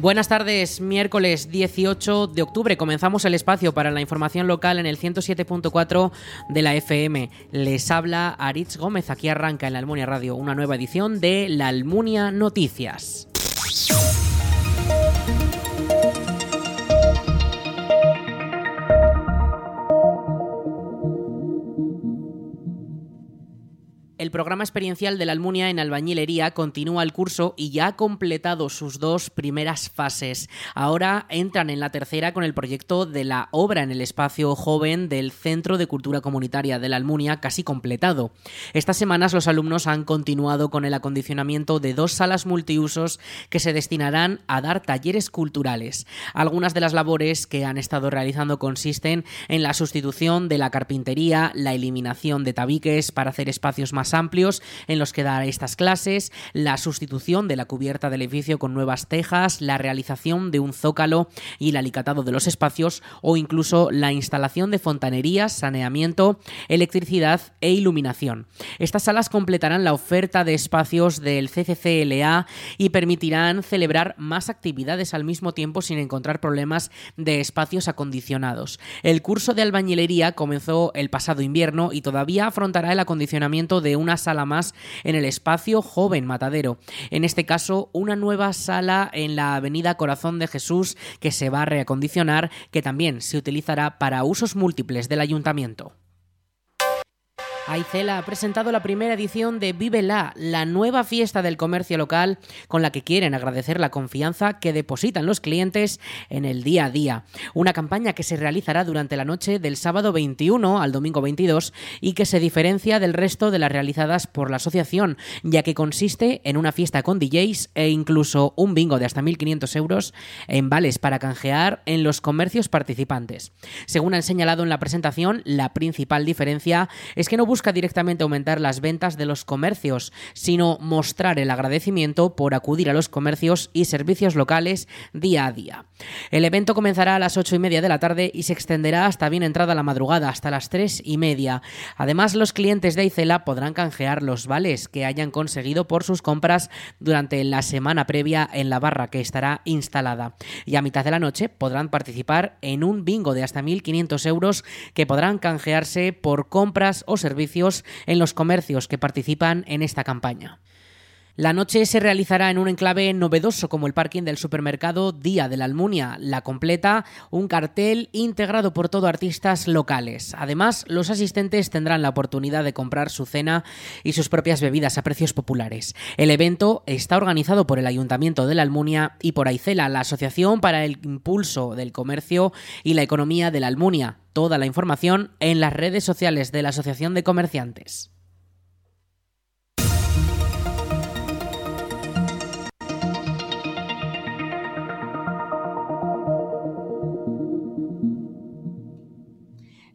Buenas tardes, miércoles 18 de octubre comenzamos el espacio para la información local en el 107.4 de la FM. Les habla Aritz Gómez, aquí arranca en la Almunia Radio una nueva edición de La Almunia Noticias. El programa experiencial de la Almunia en albañilería continúa el curso y ya ha completado sus dos primeras fases. Ahora entran en la tercera con el proyecto de la obra en el espacio joven del Centro de Cultura Comunitaria de la Almunia casi completado. Estas semanas los alumnos han continuado con el acondicionamiento de dos salas multiusos que se destinarán a dar talleres culturales. Algunas de las labores que han estado realizando consisten en la sustitución de la carpintería, la eliminación de tabiques para hacer espacios más amplios en los que dar estas clases, la sustitución de la cubierta del edificio con nuevas tejas, la realización de un zócalo y el alicatado de los espacios o incluso la instalación de fontanerías, saneamiento, electricidad e iluminación. Estas salas completarán la oferta de espacios del CCCLA y permitirán celebrar más actividades al mismo tiempo sin encontrar problemas de espacios acondicionados. El curso de albañilería comenzó el pasado invierno y todavía afrontará el acondicionamiento de una sala más en el espacio Joven Matadero. En este caso, una nueva sala en la avenida Corazón de Jesús que se va a reacondicionar, que también se utilizará para usos múltiples del ayuntamiento. Aicela ha presentado la primera edición de Vive la, la nueva fiesta del comercio local con la que quieren agradecer la confianza que depositan los clientes en el día a día. Una campaña que se realizará durante la noche del sábado 21 al domingo 22 y que se diferencia del resto de las realizadas por la asociación, ya que consiste en una fiesta con DJs e incluso un bingo de hasta 1.500 euros en vales para canjear en los comercios participantes. Según han señalado en la presentación, la principal diferencia es que no busca busca directamente aumentar las ventas de los comercios, sino mostrar el agradecimiento por acudir a los comercios y servicios locales día a día. El evento comenzará a las ocho y media de la tarde y se extenderá hasta bien entrada la madrugada, hasta las tres y media. Además, los clientes de Aicela podrán canjear los vales que hayan conseguido por sus compras durante la semana previa en la barra que estará instalada. Y a mitad de la noche podrán participar en un bingo de hasta 1.500 euros que podrán canjearse por compras o servicios en los comercios que participan en esta campaña. La noche se realizará en un enclave novedoso como el parking del supermercado Día de la Almunia. La completa un cartel integrado por todo artistas locales. Además, los asistentes tendrán la oportunidad de comprar su cena y sus propias bebidas a precios populares. El evento está organizado por el Ayuntamiento de la Almunia y por Aicela, la Asociación para el Impulso del Comercio y la Economía de la Almunia. Toda la información en las redes sociales de la Asociación de Comerciantes.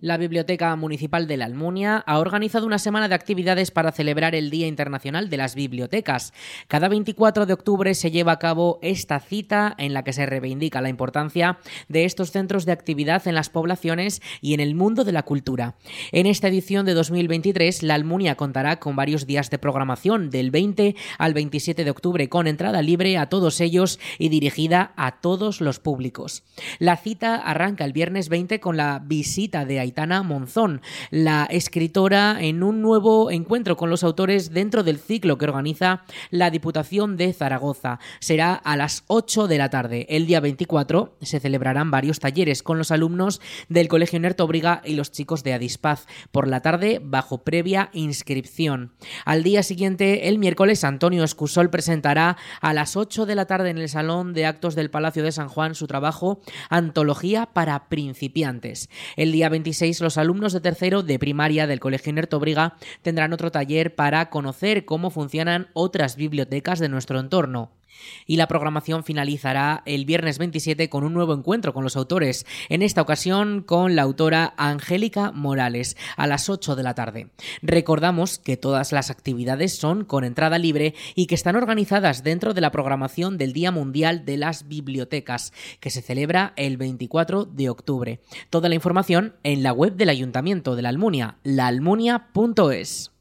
La Biblioteca Municipal de la Almunia ha organizado una semana de actividades para celebrar el Día Internacional de las Bibliotecas. Cada 24 de octubre se lleva a cabo esta cita en la que se reivindica la importancia de estos centros de actividad en las poblaciones y en el mundo de la cultura. En esta edición de 2023, la Almunia contará con varios días de programación del 20 al 27 de octubre con entrada libre a todos ellos y dirigida a todos los públicos. La cita arranca el viernes 20 con la visita de Haití Tana Monzón, la escritora, en un nuevo encuentro con los autores dentro del ciclo que organiza la Diputación de Zaragoza. Será a las 8 de la tarde. El día 24 se celebrarán varios talleres con los alumnos del Colegio Nertobriga y los chicos de Adispaz. Por la tarde, bajo previa inscripción. Al día siguiente, el miércoles, Antonio Escusol presentará a las 8 de la tarde en el Salón de Actos del Palacio de San Juan su trabajo Antología para principiantes. El día 26 los alumnos de tercero de primaria del Colegio Nertobriga tendrán otro taller para conocer cómo funcionan otras bibliotecas de nuestro entorno. Y la programación finalizará el viernes 27 con un nuevo encuentro con los autores, en esta ocasión con la autora Angélica Morales, a las 8 de la tarde. Recordamos que todas las actividades son con entrada libre y que están organizadas dentro de la programación del Día Mundial de las Bibliotecas, que se celebra el 24 de octubre. Toda la información en la web del Ayuntamiento de la Almunia, laalmunia.es.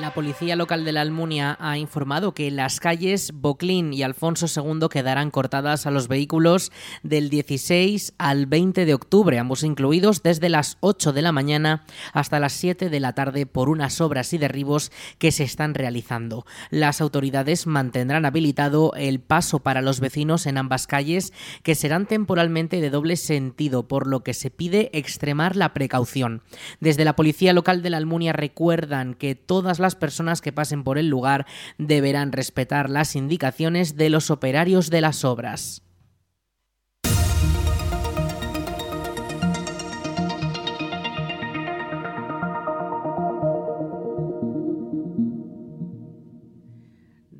La policía local de la Almunia ha informado que las calles Boclín y Alfonso II quedarán cortadas a los vehículos del 16 al 20 de octubre, ambos incluidos desde las 8 de la mañana hasta las 7 de la tarde por unas obras y derribos que se están realizando. Las autoridades mantendrán habilitado el paso para los vecinos en ambas calles que serán temporalmente de doble sentido, por lo que se pide extremar la precaución. Desde la policía local de la Almunia recuerdan que todas las las personas que pasen por el lugar deberán respetar las indicaciones de los operarios de las obras.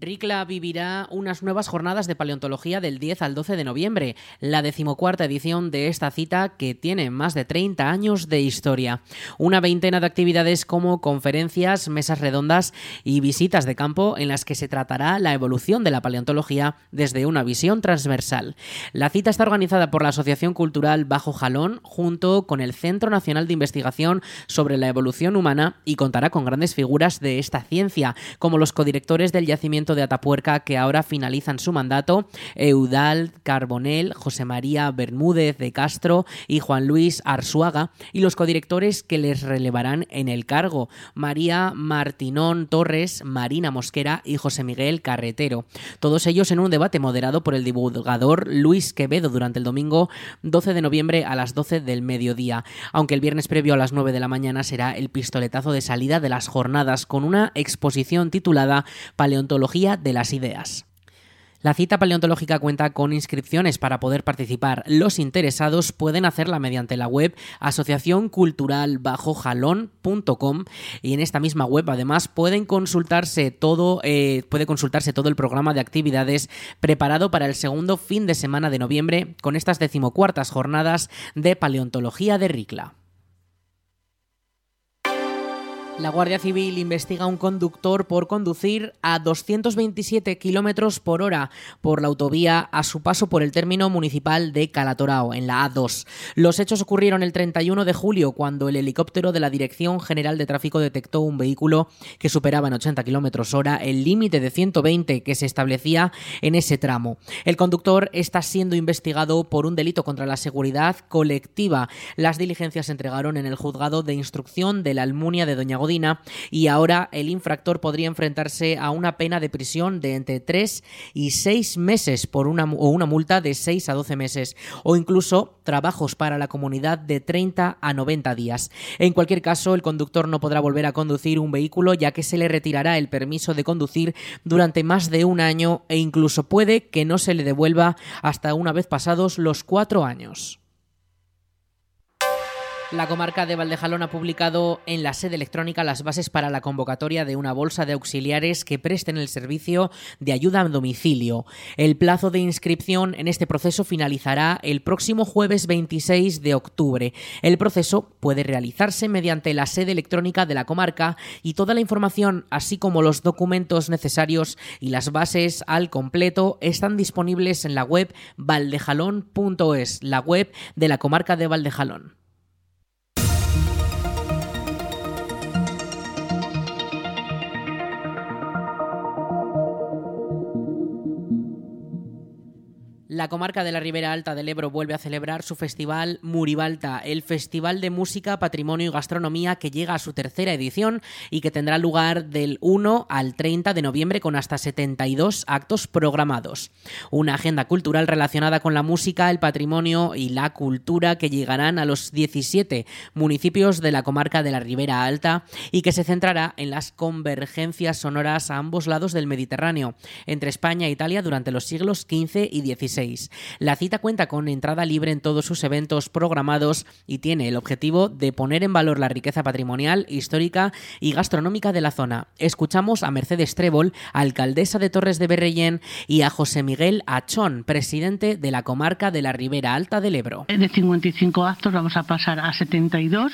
Ricla vivirá unas nuevas jornadas de paleontología del 10 al 12 de noviembre, la decimocuarta edición de esta cita que tiene más de 30 años de historia. Una veintena de actividades como conferencias, mesas redondas y visitas de campo en las que se tratará la evolución de la paleontología desde una visión transversal. La cita está organizada por la Asociación Cultural Bajo Jalón junto con el Centro Nacional de Investigación sobre la Evolución Humana y contará con grandes figuras de esta ciencia, como los codirectores del yacimiento de Atapuerca que ahora finalizan su mandato, Eudal Carbonel, José María Bermúdez de Castro y Juan Luis Arzuaga, y los codirectores que les relevarán en el cargo, María Martinón Torres, Marina Mosquera y José Miguel Carretero. Todos ellos en un debate moderado por el divulgador Luis Quevedo durante el domingo 12 de noviembre a las 12 del mediodía, aunque el viernes previo a las 9 de la mañana será el pistoletazo de salida de las jornadas con una exposición titulada Paleontología de las ideas. La cita paleontológica cuenta con inscripciones para poder participar. Los interesados pueden hacerla mediante la web asociacionculturalbajojalón.com y en esta misma web además pueden consultarse todo, eh, puede consultarse todo el programa de actividades preparado para el segundo fin de semana de noviembre con estas decimocuartas jornadas de paleontología de Ricla. La Guardia Civil investiga a un conductor por conducir a 227 kilómetros por hora por la autovía a su paso por el término municipal de Calatorao, en la A2. Los hechos ocurrieron el 31 de julio, cuando el helicóptero de la Dirección General de Tráfico detectó un vehículo que superaba en 80 kilómetros hora el límite de 120 que se establecía en ese tramo. El conductor está siendo investigado por un delito contra la seguridad colectiva. Las diligencias se entregaron en el juzgado de instrucción de la Almunia de Doña y ahora el infractor podría enfrentarse a una pena de prisión de entre 3 y 6 meses por una, o una multa de 6 a 12 meses o incluso trabajos para la comunidad de 30 a 90 días. En cualquier caso, el conductor no podrá volver a conducir un vehículo ya que se le retirará el permiso de conducir durante más de un año e incluso puede que no se le devuelva hasta una vez pasados los cuatro años. La comarca de Valdejalón ha publicado en la sede electrónica las bases para la convocatoria de una bolsa de auxiliares que presten el servicio de ayuda a domicilio. El plazo de inscripción en este proceso finalizará el próximo jueves 26 de octubre. El proceso puede realizarse mediante la sede electrónica de la comarca y toda la información, así como los documentos necesarios y las bases al completo, están disponibles en la web valdejalón.es, la web de la comarca de Valdejalón. La comarca de la Ribera Alta del Ebro vuelve a celebrar su festival Muribalta, el festival de música, patrimonio y gastronomía que llega a su tercera edición y que tendrá lugar del 1 al 30 de noviembre con hasta 72 actos programados. Una agenda cultural relacionada con la música, el patrimonio y la cultura que llegarán a los 17 municipios de la comarca de la Ribera Alta y que se centrará en las convergencias sonoras a ambos lados del Mediterráneo, entre España e Italia durante los siglos XV y XVI. La cita cuenta con entrada libre en todos sus eventos programados y tiene el objetivo de poner en valor la riqueza patrimonial, histórica y gastronómica de la zona. Escuchamos a Mercedes Trébol, alcaldesa de Torres de Berrellén, y a José Miguel Achón, presidente de la comarca de la Ribera Alta del Ebro. De 55 actos vamos a pasar a 72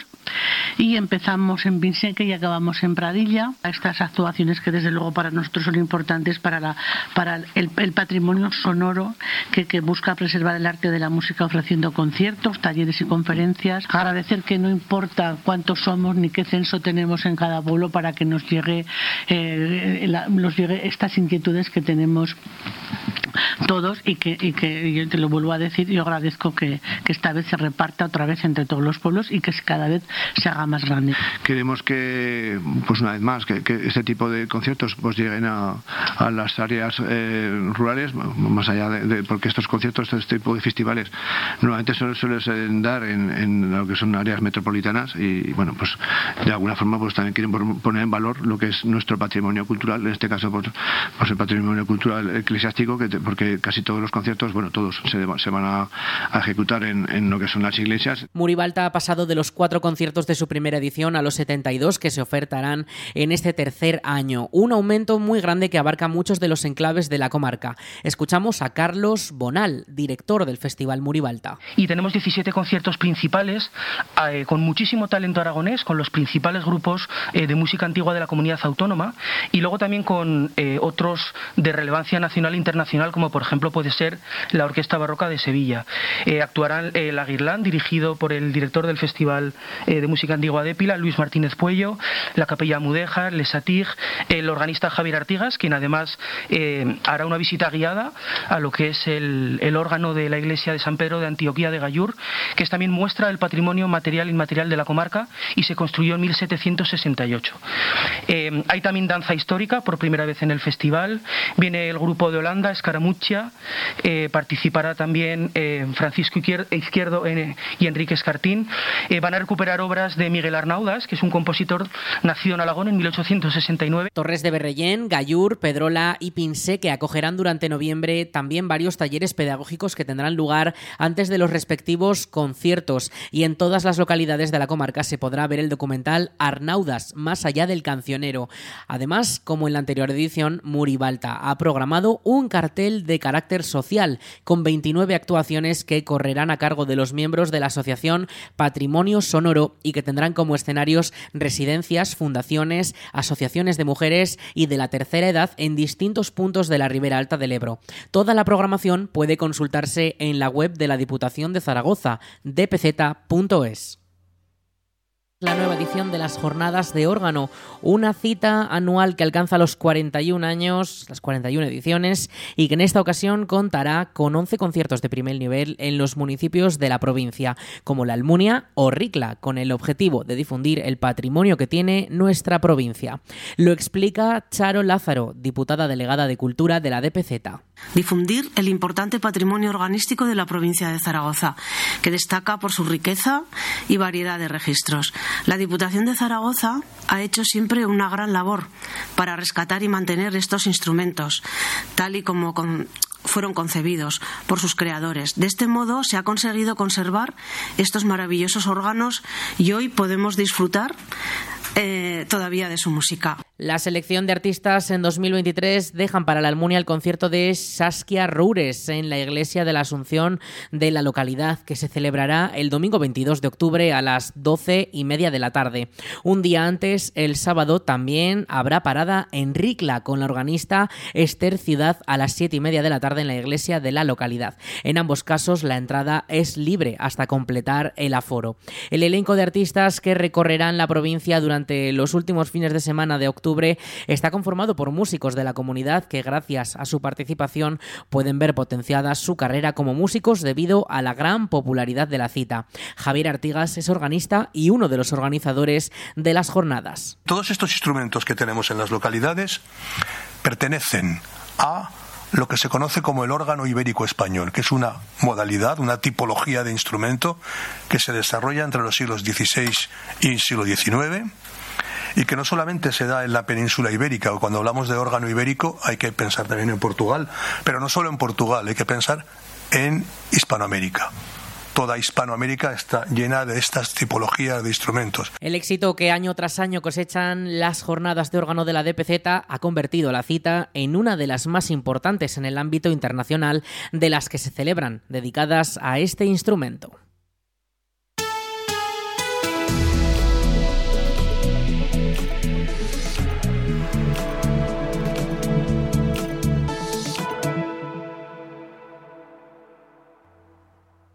y empezamos en Vinseque y acabamos en Pradilla. Estas actuaciones que desde luego para nosotros son importantes para, la, para el, el patrimonio sonoro que, que busca preservar el arte de la música ofreciendo conciertos, talleres y conferencias. Agradecer que no importa cuántos somos ni qué censo tenemos en cada pueblo para que nos llegue, eh, nos llegue estas inquietudes que tenemos todos y que, y que yo te lo vuelvo a decir, yo agradezco que, que, esta vez se reparta otra vez entre todos los pueblos y que cada vez se haga más grande. Queremos que, pues una vez más, que, que este tipo de conciertos pues lleguen a, a las áreas eh, rurales, más allá de, porque estos conciertos, este tipo de festivales, normalmente suelen, suelen dar en, en, lo que son áreas metropolitanas y, bueno, pues de alguna forma pues también quieren poner en valor lo que es nuestro patrimonio cultural, en este caso pues, pues el patrimonio cultural eclesiástico, que porque casi todos los conciertos, bueno, todos se, se van a, a ejecutar en, en, lo que son las iglesias. Muribalta ha pasado de los cuatro conciertos de su primera edición a los 72 que se ofertarán en este tercer año, un aumento muy grande que abarca muchos de los enclaves de la comarca. Escuchamos a Carlos Bonal, director del Festival Muribalta. Y tenemos 17 conciertos principales eh, con muchísimo talento aragonés, con los principales grupos eh, de música antigua de la comunidad autónoma y luego también con eh, otros de relevancia nacional e internacional, como por ejemplo puede ser la Orquesta Barroca de Sevilla. Eh, actuarán el Aguirlán, dirigido por el director del Festival eh, de Música Antigua de Pila, Luis Martínez Puello, la Capella Mudéjar, Lesatig, el organista Javier Artigas, quien además eh, hará una visita guiada a lo que es el, el, órgano de la iglesia de San Pedro de Antioquía de Gallur, que también muestra el patrimonio material e inmaterial de la comarca y se construyó en 1768. Eh, hay también danza histórica por primera vez en el festival. Viene el grupo de Holanda, Escaramuccia, eh, participará también eh, Francisco Izquierdo y Enrique Escartín. van a recuperar obras de Miguel Arnaudas, que es un compositor nacido en Alagón en 1869. Torres de Berrellén, Gallur, Pedrola y Pinsé, que acogerán durante noviembre también varios talleres pedagógicos que tendrán lugar antes de los respectivos conciertos. Y en todas las localidades de la comarca se podrá ver el documental Arnaudas, más allá del cancionero. Además, como en la anterior edición, Muribalta ha programado un cartel de carácter social con 29 actuaciones que correrán a cargo de los miembros de la asociación Patrimonio Sonoro y que tendrán como escenarios residencias, fundaciones, asociaciones de mujeres y de la tercera edad en distintos puntos de la Ribera Alta del Ebro. Toda la programación puede consultarse en la web de la Diputación de Zaragoza, dpz.es la nueva edición de las Jornadas de Órgano, una cita anual que alcanza los 41 años, las 41 ediciones, y que en esta ocasión contará con 11 conciertos de primer nivel en los municipios de la provincia, como la Almunia o Ricla, con el objetivo de difundir el patrimonio que tiene nuestra provincia. Lo explica Charo Lázaro, diputada delegada de Cultura de la DPZ. Difundir el importante patrimonio organístico de la provincia de Zaragoza, que destaca por su riqueza y variedad de registros. La Diputación de Zaragoza ha hecho siempre una gran labor para rescatar y mantener estos instrumentos, tal y como fueron concebidos por sus creadores. De este modo se ha conseguido conservar estos maravillosos órganos y hoy podemos disfrutar eh, todavía de su música. La selección de artistas en 2023 dejan para la Almunia el concierto de Saskia Roures en la iglesia de la Asunción de la localidad, que se celebrará el domingo 22 de octubre a las 12 y media de la tarde. Un día antes, el sábado, también habrá parada en Ricla con la organista Esther Ciudad a las 7 y media de la tarde en la iglesia de la localidad. En ambos casos, la entrada es libre hasta completar el aforo. El elenco de artistas que recorrerán la provincia durante los últimos fines de semana de octubre está conformado por músicos de la comunidad que gracias a su participación pueden ver potenciada su carrera como músicos debido a la gran popularidad de la cita. Javier Artigas es organista y uno de los organizadores de las jornadas. Todos estos instrumentos que tenemos en las localidades pertenecen a lo que se conoce como el órgano ibérico español, que es una modalidad, una tipología de instrumento que se desarrolla entre los siglos XVI y siglo XIX y que no solamente se da en la península ibérica, o cuando hablamos de órgano ibérico hay que pensar también en Portugal, pero no solo en Portugal, hay que pensar en Hispanoamérica toda Hispanoamérica está llena de estas tipologías de instrumentos. El éxito que año tras año cosechan las jornadas de órgano de la DPZ ha convertido la cita en una de las más importantes en el ámbito internacional de las que se celebran, dedicadas a este instrumento.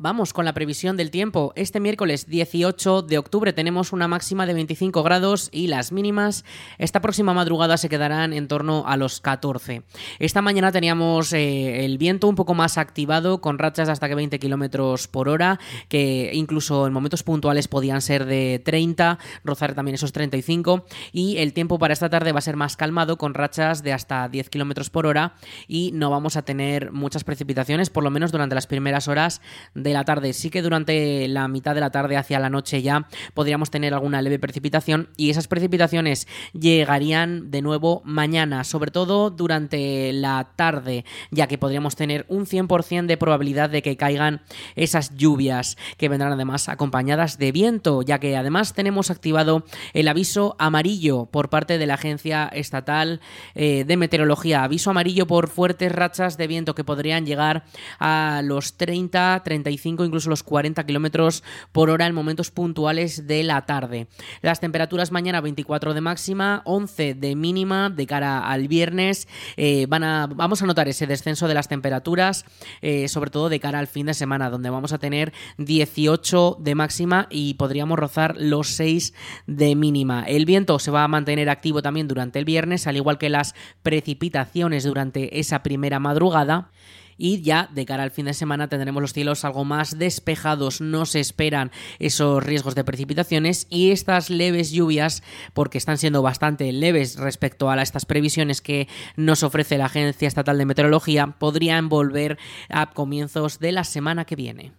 Vamos con la previsión del tiempo. Este miércoles 18 de octubre tenemos una máxima de 25 grados y las mínimas esta próxima madrugada se quedarán en torno a los 14. Esta mañana teníamos eh, el viento un poco más activado con rachas de hasta que 20 kilómetros por hora, que incluso en momentos puntuales podían ser de 30, rozar también esos 35. Y el tiempo para esta tarde va a ser más calmado con rachas de hasta 10 kilómetros por hora y no vamos a tener muchas precipitaciones, por lo menos durante las primeras horas de de la tarde. Sí que durante la mitad de la tarde hacia la noche ya podríamos tener alguna leve precipitación y esas precipitaciones llegarían de nuevo mañana, sobre todo durante la tarde, ya que podríamos tener un 100% de probabilidad de que caigan esas lluvias que vendrán además acompañadas de viento, ya que además tenemos activado el aviso amarillo por parte de la Agencia Estatal eh, de Meteorología, aviso amarillo por fuertes rachas de viento que podrían llegar a los 30, 35 incluso los 40 kilómetros por hora en momentos puntuales de la tarde. Las temperaturas mañana 24 de máxima, 11 de mínima de cara al viernes. Eh, van a, vamos a notar ese descenso de las temperaturas, eh, sobre todo de cara al fin de semana, donde vamos a tener 18 de máxima y podríamos rozar los 6 de mínima. El viento se va a mantener activo también durante el viernes, al igual que las precipitaciones durante esa primera madrugada y ya de cara al fin de semana tendremos los cielos algo más despejados, no se esperan esos riesgos de precipitaciones y estas leves lluvias, porque están siendo bastante leves respecto a estas previsiones que nos ofrece la Agencia Estatal de Meteorología, podrían volver a comienzos de la semana que viene.